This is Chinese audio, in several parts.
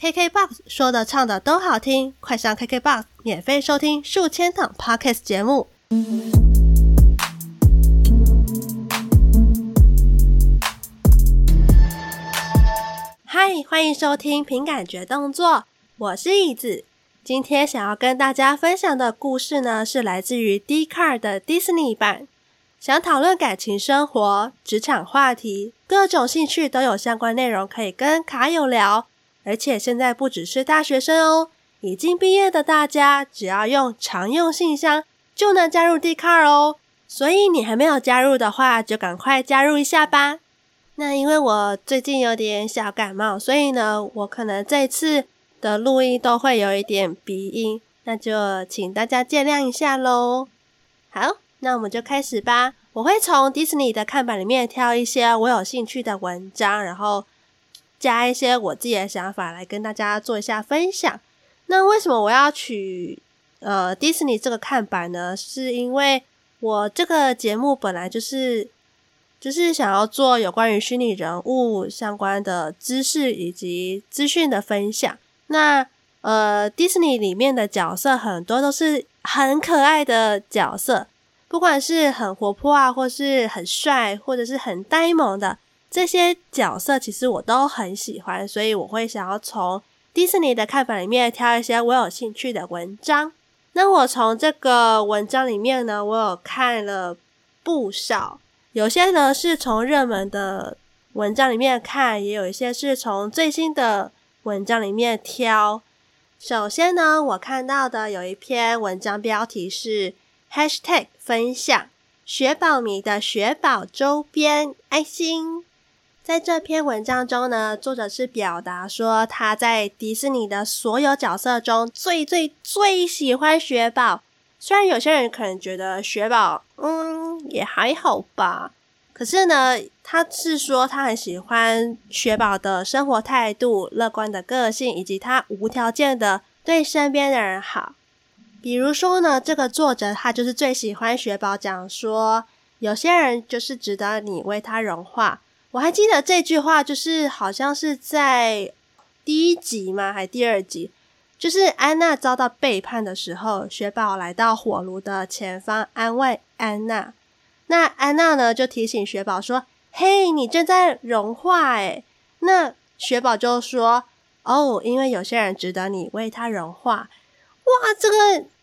KKBOX 说的唱的都好听，快上 KKBOX 免费收听数千档 Podcast 节目。嗨，欢迎收听凭感觉动作，我是椅子。今天想要跟大家分享的故事呢，是来自于 d c a r 的 Disney 版。想讨论感情生活、职场话题，各种兴趣都有相关内容可以跟卡友聊。而且现在不只是大学生哦，已经毕业的大家，只要用常用信箱就能加入 Dcard 哦。所以你还没有加入的话，就赶快加入一下吧。那因为我最近有点小感冒，所以呢，我可能这次的录音都会有一点鼻音，那就请大家见谅一下喽。好。那我们就开始吧。我会从迪士尼的看板里面挑一些我有兴趣的文章，然后加一些我自己的想法来跟大家做一下分享。那为什么我要取呃迪士尼这个看板呢？是因为我这个节目本来就是就是想要做有关于虚拟人物相关的知识以及资讯的分享。那呃迪士尼里面的角色很多都是很可爱的角色。不管是很活泼啊，或是很帅，或者是很呆萌的这些角色，其实我都很喜欢，所以我会想要从迪士尼的看法里面挑一些我有兴趣的文章。那我从这个文章里面呢，我有看了不少，有些呢是从热门的文章里面看，也有一些是从最新的文章里面挑。首先呢，我看到的有一篇文章标题是。Hashtag 分享雪宝迷的雪宝周边爱心。在这篇文章中呢，作者是表达说他在迪士尼的所有角色中最最最喜欢雪宝。虽然有些人可能觉得雪宝，嗯，也还好吧。可是呢，他是说他很喜欢雪宝的生活态度、乐观的个性，以及他无条件的对身边的人好。比如说呢，这个作者他就是最喜欢雪宝讲说，有些人就是值得你为他融化。我还记得这句话，就是好像是在第一集吗？还第二集？就是安娜遭到背叛的时候，雪宝来到火炉的前方安慰安娜。那安娜呢就提醒雪宝说：“嘿，你正在融化诶。”那雪宝就说：“哦，因为有些人值得你为他融化。”哇，这个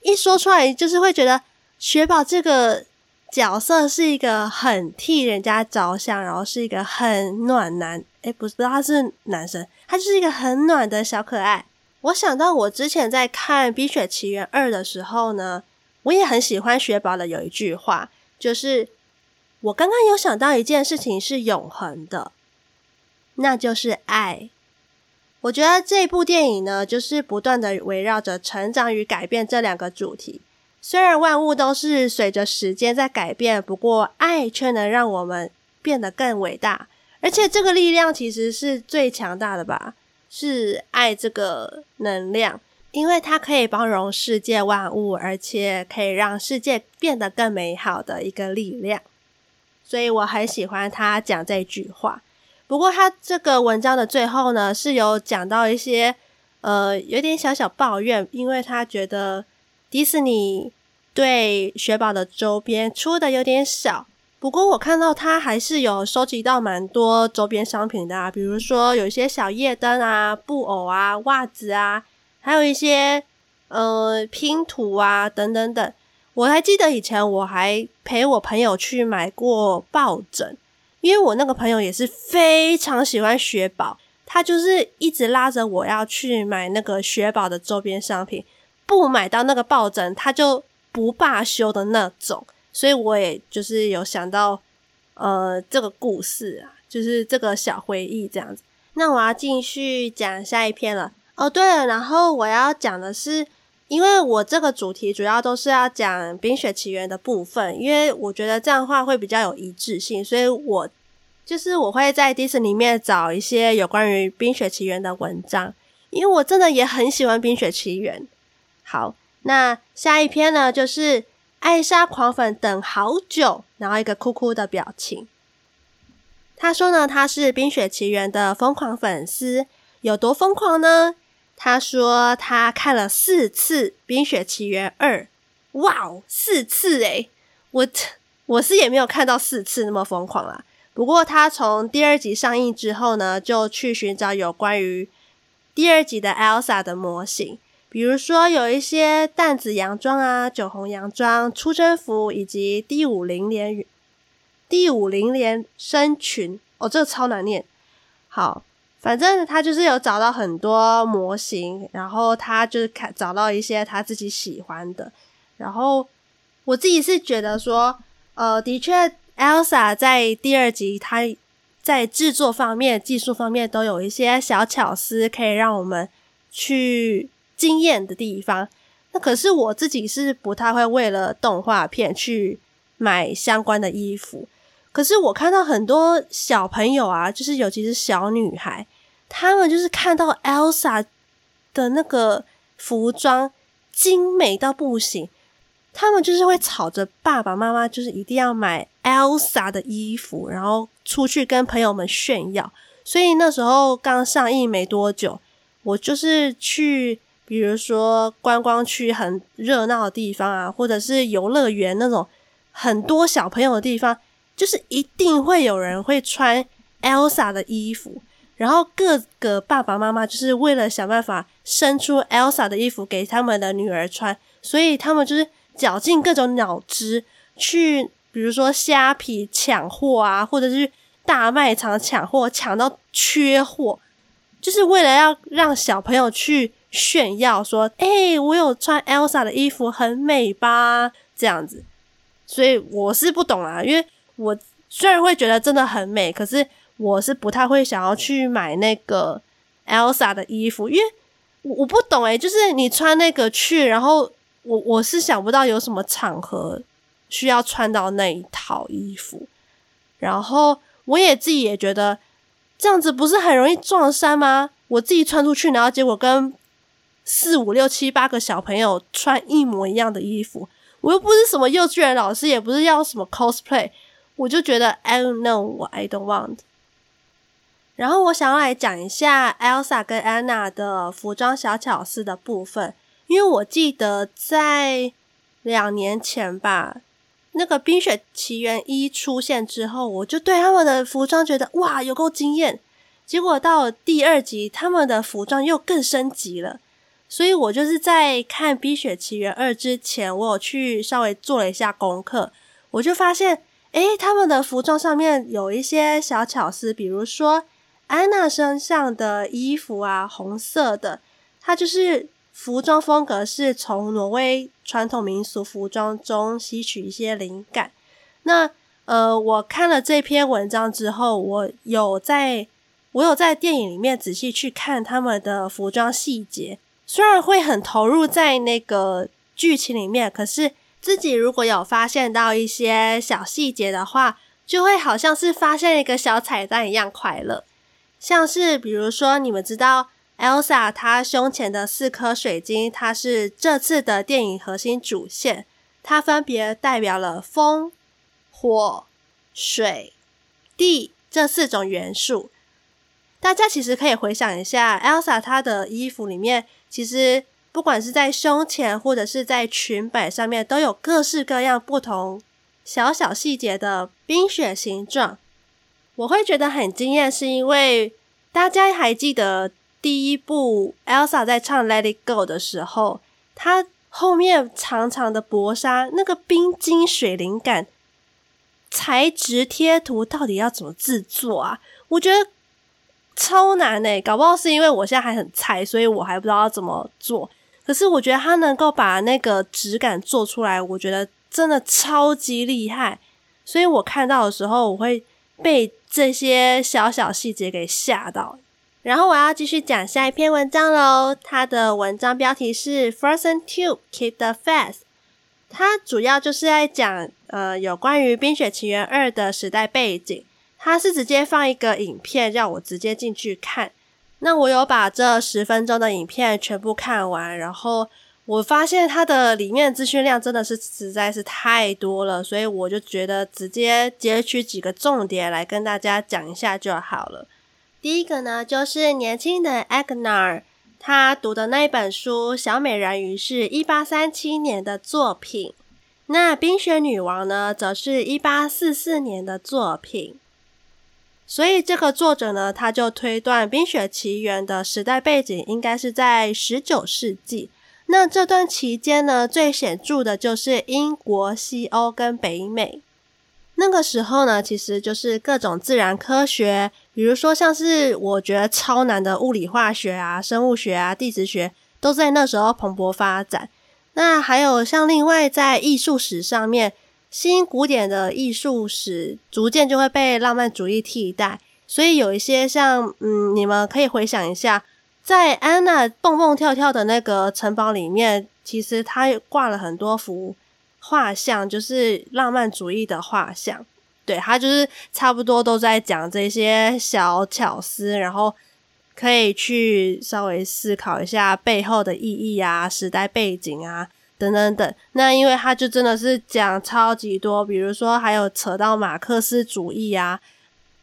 一说出来，就是会觉得雪宝这个角色是一个很替人家着想，然后是一个很暖男。诶，不知道他是男生，他就是一个很暖的小可爱。我想到我之前在看《冰雪奇缘二》的时候呢，我也很喜欢雪宝的有一句话，就是我刚刚有想到一件事情是永恒的，那就是爱。我觉得这部电影呢，就是不断的围绕着成长与改变这两个主题。虽然万物都是随着时间在改变，不过爱却能让我们变得更伟大。而且这个力量其实是最强大的吧？是爱这个能量，因为它可以包容世界万物，而且可以让世界变得更美好的一个力量。所以我很喜欢他讲这句话。不过他这个文章的最后呢，是有讲到一些呃有点小小抱怨，因为他觉得迪士尼对雪宝的周边出的有点少。不过我看到他还是有收集到蛮多周边商品的啊，比如说有一些小夜灯啊、布偶啊、袜子啊，还有一些呃拼图啊等等等。我还记得以前我还陪我朋友去买过抱枕。因为我那个朋友也是非常喜欢雪宝，他就是一直拉着我要去买那个雪宝的周边商品，不买到那个抱枕他就不罢休的那种。所以我也就是有想到，呃，这个故事啊，就是这个小回忆这样子。那我要继续讲下一篇了。哦，对了，然后我要讲的是。因为我这个主题主要都是要讲《冰雪奇缘》的部分，因为我觉得这样的话会比较有一致性，所以我就是我会在迪士尼里面找一些有关于《冰雪奇缘》的文章，因为我真的也很喜欢《冰雪奇缘》。好，那下一篇呢，就是艾莎狂粉等好久，然后一个哭哭的表情。他说呢，他是《冰雪奇缘》的疯狂粉丝，有多疯狂呢？他说他看了四次《冰雪奇缘二》，哇哦，四次诶！我我是也没有看到四次那么疯狂啦。不过他从第二集上映之后呢，就去寻找有关于第二集的 Elsa 的模型，比如说有一些淡紫洋装啊、酒红洋装、出征服以及第五零连第五零连身裙。哦，这个超难念。好。反正他就是有找到很多模型，然后他就是看找到一些他自己喜欢的，然后我自己是觉得说，呃，的确，Elsa 在第二集，他在制作方面、技术方面都有一些小巧思，可以让我们去惊艳的地方。那可是我自己是不太会为了动画片去买相关的衣服。可是我看到很多小朋友啊，就是尤其是小女孩，她们就是看到 Elsa 的那个服装精美到不行，她们就是会吵着爸爸妈妈，就是一定要买 Elsa 的衣服，然后出去跟朋友们炫耀。所以那时候刚上映没多久，我就是去，比如说观光区很热闹的地方啊，或者是游乐园那种很多小朋友的地方。就是一定会有人会穿 Elsa 的衣服，然后各个爸爸妈妈就是为了想办法生出 Elsa 的衣服给他们的女儿穿，所以他们就是绞尽各种脑汁去，比如说虾皮抢货啊，或者是大卖场抢货，抢到缺货，就是为了要让小朋友去炫耀说：“欸，我有穿 Elsa 的衣服，很美吧？”这样子，所以我是不懂啊，因为。我虽然会觉得真的很美，可是我是不太会想要去买那个 Elsa 的衣服，因为我我不懂诶，就是你穿那个去，然后我我是想不到有什么场合需要穿到那一套衣服，然后我也自己也觉得这样子不是很容易撞衫吗？我自己穿出去，然后结果跟四五六七八个小朋友穿一模一样的衣服，我又不是什么幼稚园老师，也不是要什么 cosplay。我就觉得 I don't know what I don't want。然后我想要来讲一下 Elsa 跟 Anna 的服装小巧思的部分，因为我记得在两年前吧，那个《冰雪奇缘一》出现之后，我就对他们的服装觉得哇，有够惊艳。结果到第二集，他们的服装又更升级了。所以我就是在看《冰雪奇缘二》之前，我有去稍微做了一下功课，我就发现。诶，他们的服装上面有一些小巧思，比如说安娜身上的衣服啊，红色的，它就是服装风格是从挪威传统民俗服装中吸取一些灵感。那呃，我看了这篇文章之后，我有在，我有在电影里面仔细去看他们的服装细节，虽然会很投入在那个剧情里面，可是。自己如果有发现到一些小细节的话，就会好像是发现一个小彩蛋一样快乐。像是比如说，你们知道 Elsa 她胸前的四颗水晶，它是这次的电影核心主线，它分别代表了风、火、水、地这四种元素。大家其实可以回想一下，Elsa 她的衣服里面，其实。不管是在胸前或者是在裙摆上面，都有各式各样不同小小细节的冰雪形状。我会觉得很惊艳，是因为大家还记得第一部 Elsa 在唱《Let It Go》的时候，她后面长长的薄纱，那个冰晶水灵感材质贴图到底要怎么制作啊？我觉得超难诶，搞不好是因为我现在还很菜，所以我还不知道要怎么做。可是我觉得他能够把那个质感做出来，我觉得真的超级厉害。所以我看到的时候，我会被这些小小细节给吓到。然后我要继续讲下一篇文章喽。它的文章标题是《Frozen Two Keep the Fast”》，它主要就是在讲呃有关于《冰雪奇缘二》的时代背景。他是直接放一个影片让我直接进去看。那我有把这十分钟的影片全部看完，然后我发现它的里面资讯量真的是实在是太多了，所以我就觉得直接截取几个重点来跟大家讲一下就好了。第一个呢，就是年轻的 Agnar，他读的那一本书《小美人鱼》是一八三七年的作品，那《冰雪女王》呢，则是一八四四年的作品。所以这个作者呢，他就推断《冰雪奇缘》的时代背景应该是在十九世纪。那这段期间呢，最显著的就是英国、西欧跟北美。那个时候呢，其实就是各种自然科学，比如说像是我觉得超难的物理化学啊、生物学啊、地质学，都在那时候蓬勃发展。那还有像另外在艺术史上面，新古典的艺术史逐渐就会被浪漫主义替代，所以有一些像嗯，你们可以回想一下。在安娜蹦蹦跳跳的那个城堡里面，其实它挂了很多幅画像，就是浪漫主义的画像。对，它就是差不多都在讲这些小巧思，然后可以去稍微思考一下背后的意义啊、时代背景啊等等等。那因为他就真的是讲超级多，比如说还有扯到马克思主义啊。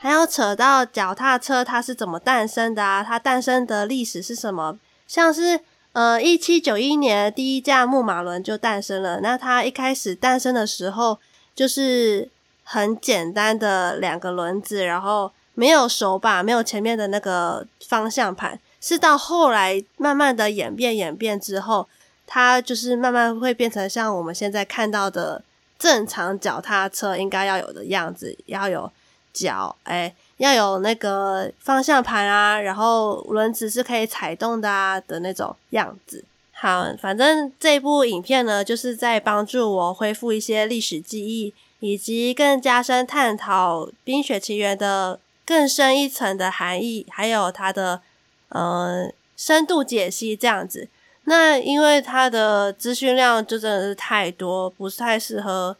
还要扯到脚踏车，它是怎么诞生的啊？它诞生的历史是什么？像是呃，一七九一年第一架木马轮就诞生了。那它一开始诞生的时候，就是很简单的两个轮子，然后没有手把，没有前面的那个方向盘。是到后来慢慢的演变演变之后，它就是慢慢会变成像我们现在看到的正常脚踏车应该要有的样子，要有。脚哎，要有那个方向盘啊，然后轮子是可以踩动的啊的那种样子。好，反正这部影片呢，就是在帮助我恢复一些历史记忆，以及更加深探讨《冰雪奇缘》的更深一层的含义，还有它的呃深度解析这样子。那因为它的资讯量就真的是太多，不是太适合。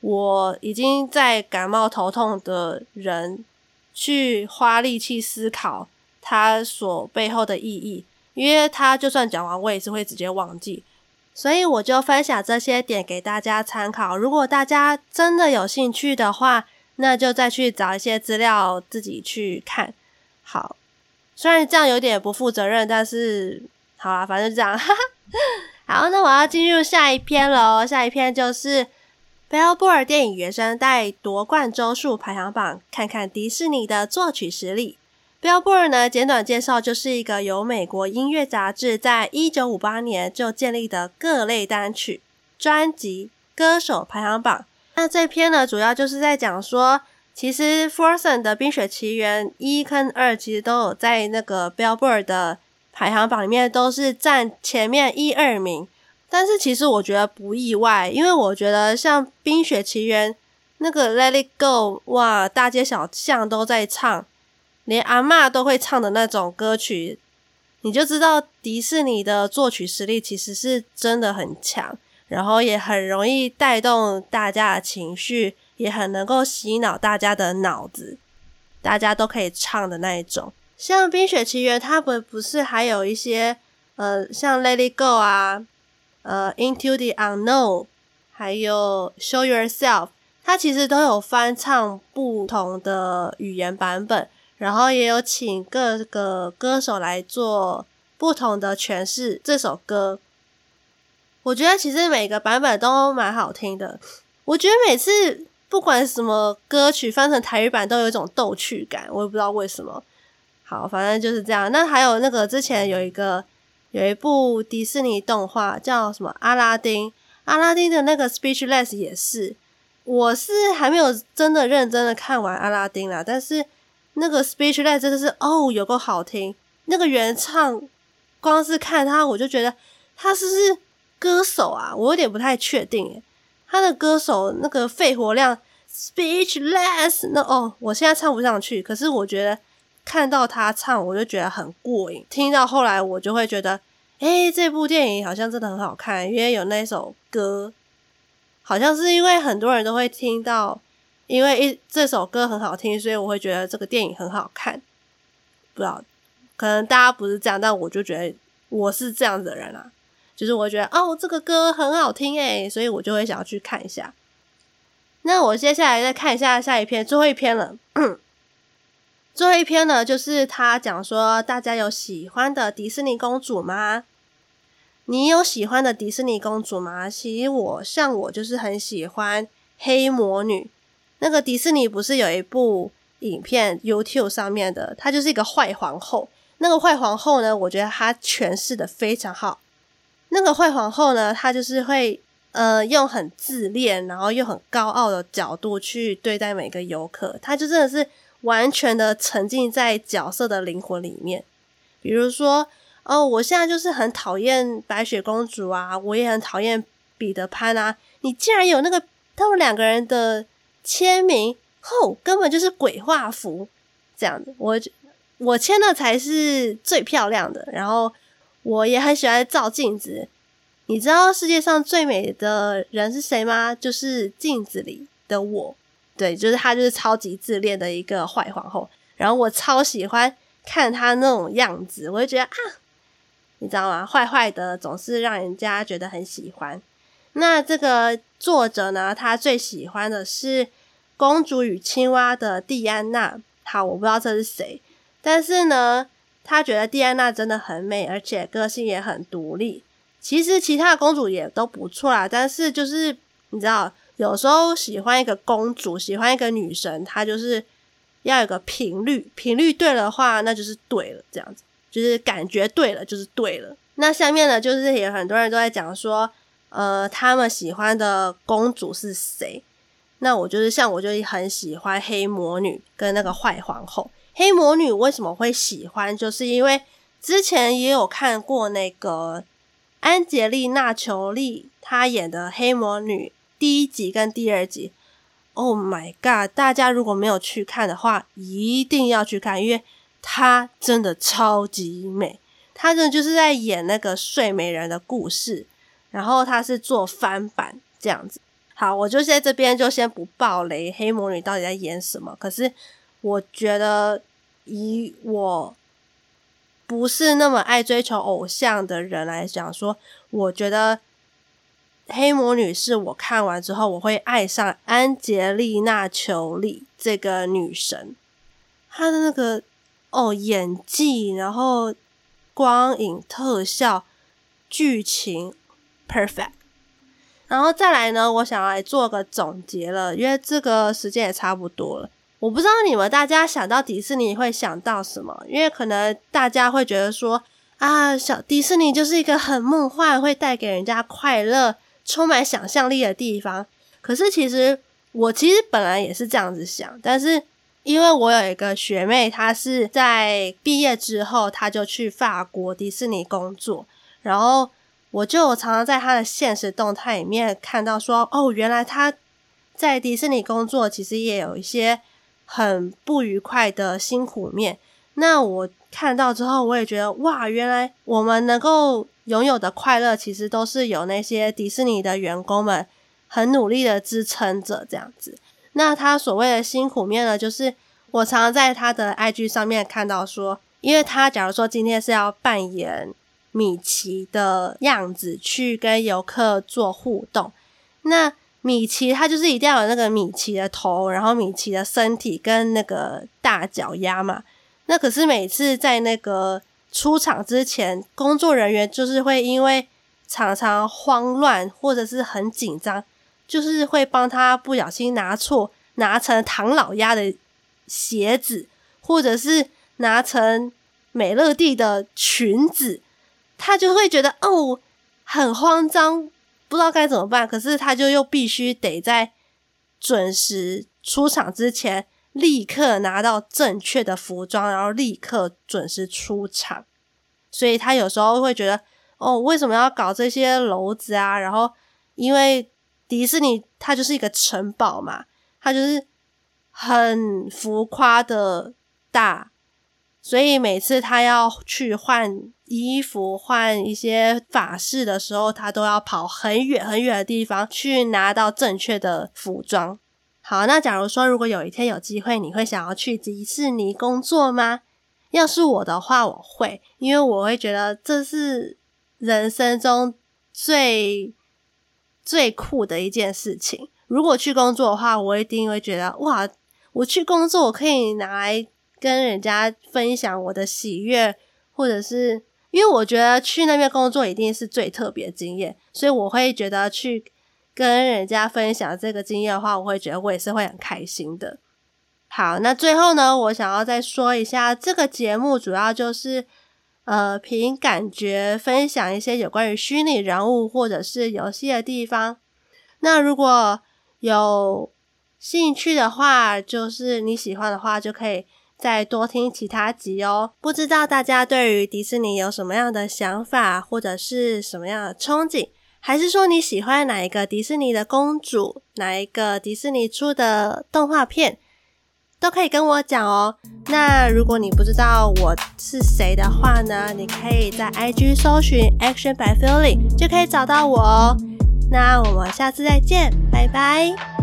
我已经在感冒头痛的人去花力气思考它所背后的意义，因为它就算讲完，我也是会直接忘记，所以我就分享这些点给大家参考。如果大家真的有兴趣的话，那就再去找一些资料自己去看。好，虽然这样有点不负责任，但是好啊，反正这样。哈 哈好，那我要进入下一篇喽，下一篇就是。Billboard 电影原声带夺冠周数排行榜，看看迪士尼的作曲实力。Billboard 呢，简短介绍就是一个由美国音乐杂志在一九五八年就建立的各类单曲、专辑、歌手排行榜。那这篇呢，主要就是在讲说，其实 Frozen 的《冰雪奇缘》一跟二其实都有在那个 Billboard 的排行榜里面都是占前面一二名。但是其实我觉得不意外，因为我觉得像《冰雪奇缘》那个《Let It Go》，哇，大街小巷都在唱，连阿嬷都会唱的那种歌曲，你就知道迪士尼的作曲实力其实是真的很强，然后也很容易带动大家的情绪，也很能够洗脑大家的脑子，大家都可以唱的那一种。像《冰雪奇缘》，它不不是还有一些呃，像《Let It Go》啊。呃，Into the Unknown，还有 Show Yourself，它其实都有翻唱不同的语言版本，然后也有请各个歌手来做不同的诠释这首歌。我觉得其实每个版本都蛮好听的。我觉得每次不管什么歌曲翻成台语版都有一种逗趣感，我也不知道为什么。好，反正就是这样。那还有那个之前有一个。有一部迪士尼动画叫什么《阿拉丁》，阿拉丁的那个 Speechless 也是，我是还没有真的认真的看完阿拉丁啦，但是那个 Speechless 真的是哦，有够好听，那个原唱，光是看他我就觉得他是不是歌手啊？我有点不太确定诶，他的歌手那个肺活量 Speechless，那哦，我现在唱不上去，可是我觉得。看到他唱，我就觉得很过瘾。听到后来，我就会觉得，诶，这部电影好像真的很好看，因为有那首歌，好像是因为很多人都会听到，因为一这首歌很好听，所以我会觉得这个电影很好看。不知道，可能大家不是这样，但我就觉得我是这样子的人啊，就是我觉得哦，这个歌很好听诶，所以我就会想要去看一下。那我接下来再看一下下一篇，最后一篇了。最后一篇呢，就是他讲说，大家有喜欢的迪士尼公主吗？你有喜欢的迪士尼公主吗？其实我像我就是很喜欢黑魔女。那个迪士尼不是有一部影片 YouTube 上面的，她就是一个坏皇后。那个坏皇后呢，我觉得她诠释的非常好。那个坏皇后呢，她就是会呃用很自恋，然后又很高傲的角度去对待每个游客，她就真的是。完全的沉浸在角色的灵魂里面，比如说，哦，我现在就是很讨厌白雪公主啊，我也很讨厌彼得潘啊。你竟然有那个他们两个人的签名，吼，根本就是鬼画符这样子。我我签的才是最漂亮的，然后我也很喜欢照镜子。你知道世界上最美的人是谁吗？就是镜子里的我。对，就是她，就是超级自恋的一个坏皇后。然后我超喜欢看她那种样子，我就觉得啊，你知道吗？坏坏的总是让人家觉得很喜欢。那这个作者呢，他最喜欢的是《公主与青蛙》的蒂安娜。好，我不知道这是谁，但是呢，他觉得蒂安娜真的很美，而且个性也很独立。其实其他的公主也都不错啦，但是就是你知道。有时候喜欢一个公主，喜欢一个女神，她就是要有个频率，频率对了的话，那就是对了，这样子就是感觉对了，就是对了。那下面呢，就是也很多人都在讲说，呃，他们喜欢的公主是谁？那我就是像我就很喜欢黑魔女跟那个坏皇后。黑魔女为什么会喜欢？就是因为之前也有看过那个安洁丽娜·裘丽她演的黑魔女。第一集跟第二集，Oh my god！大家如果没有去看的话，一定要去看，因为她真的超级美。她真的就是在演那个睡美人的故事，然后她是做翻版这样子。好，我就在这边就先不爆雷，黑魔女到底在演什么？可是我觉得，以我不是那么爱追求偶像的人来讲说，我觉得。黑魔女是我看完之后，我会爱上安洁丽娜·裘丽这个女神。她的那个哦演技，然后光影特效、剧情 perfect。然后再来呢，我想来做个总结了，因为这个时间也差不多了。我不知道你们大家想到迪士尼会想到什么，因为可能大家会觉得说啊，小迪士尼就是一个很梦幻，会带给人家快乐。充满想象力的地方，可是其实我其实本来也是这样子想，但是因为我有一个学妹，她是在毕业之后，她就去法国迪士尼工作，然后我就常常在她的现实动态里面看到说，哦，原来她在迪士尼工作其实也有一些很不愉快的辛苦面。那我看到之后，我也觉得哇，原来我们能够。拥有的快乐其实都是有那些迪士尼的员工们很努力的支撑着这样子。那他所谓的辛苦面呢，就是我常常在他的 IG 上面看到说，因为他假如说今天是要扮演米奇的样子去跟游客做互动，那米奇他就是一定要有那个米奇的头，然后米奇的身体跟那个大脚丫嘛。那可是每次在那个出场之前，工作人员就是会因为常常慌乱或者是很紧张，就是会帮他不小心拿错，拿成唐老鸭的鞋子，或者是拿成美乐蒂的裙子，他就会觉得哦，很慌张，不知道该怎么办。可是他就又必须得在准时出场之前。立刻拿到正确的服装，然后立刻准时出场。所以他有时候会觉得，哦，为什么要搞这些楼子啊？然后因为迪士尼它就是一个城堡嘛，它就是很浮夸的大，所以每次他要去换衣服、换一些法式的时候，他都要跑很远很远的地方去拿到正确的服装。好，那假如说如果有一天有机会，你会想要去迪士尼工作吗？要是我的话，我会，因为我会觉得这是人生中最最酷的一件事情。如果去工作的话，我一定会觉得哇，我去工作，我可以拿来跟人家分享我的喜悦，或者是因为我觉得去那边工作一定是最特别经验，所以我会觉得去跟人家分享这个经验的话，我会觉得我也是会很开心的。好，那最后呢，我想要再说一下，这个节目主要就是呃凭感觉分享一些有关于虚拟人物或者是游戏的地方。那如果有兴趣的话，就是你喜欢的话，就可以再多听其他集哦。不知道大家对于迪士尼有什么样的想法，或者是什么样的憧憬，还是说你喜欢哪一个迪士尼的公主，哪一个迪士尼出的动画片，都可以跟我讲哦。那如果你不知道我是谁的话呢，你可以在 IG 搜寻 Action by Feeling 就可以找到我哦。那我们下次再见，拜拜。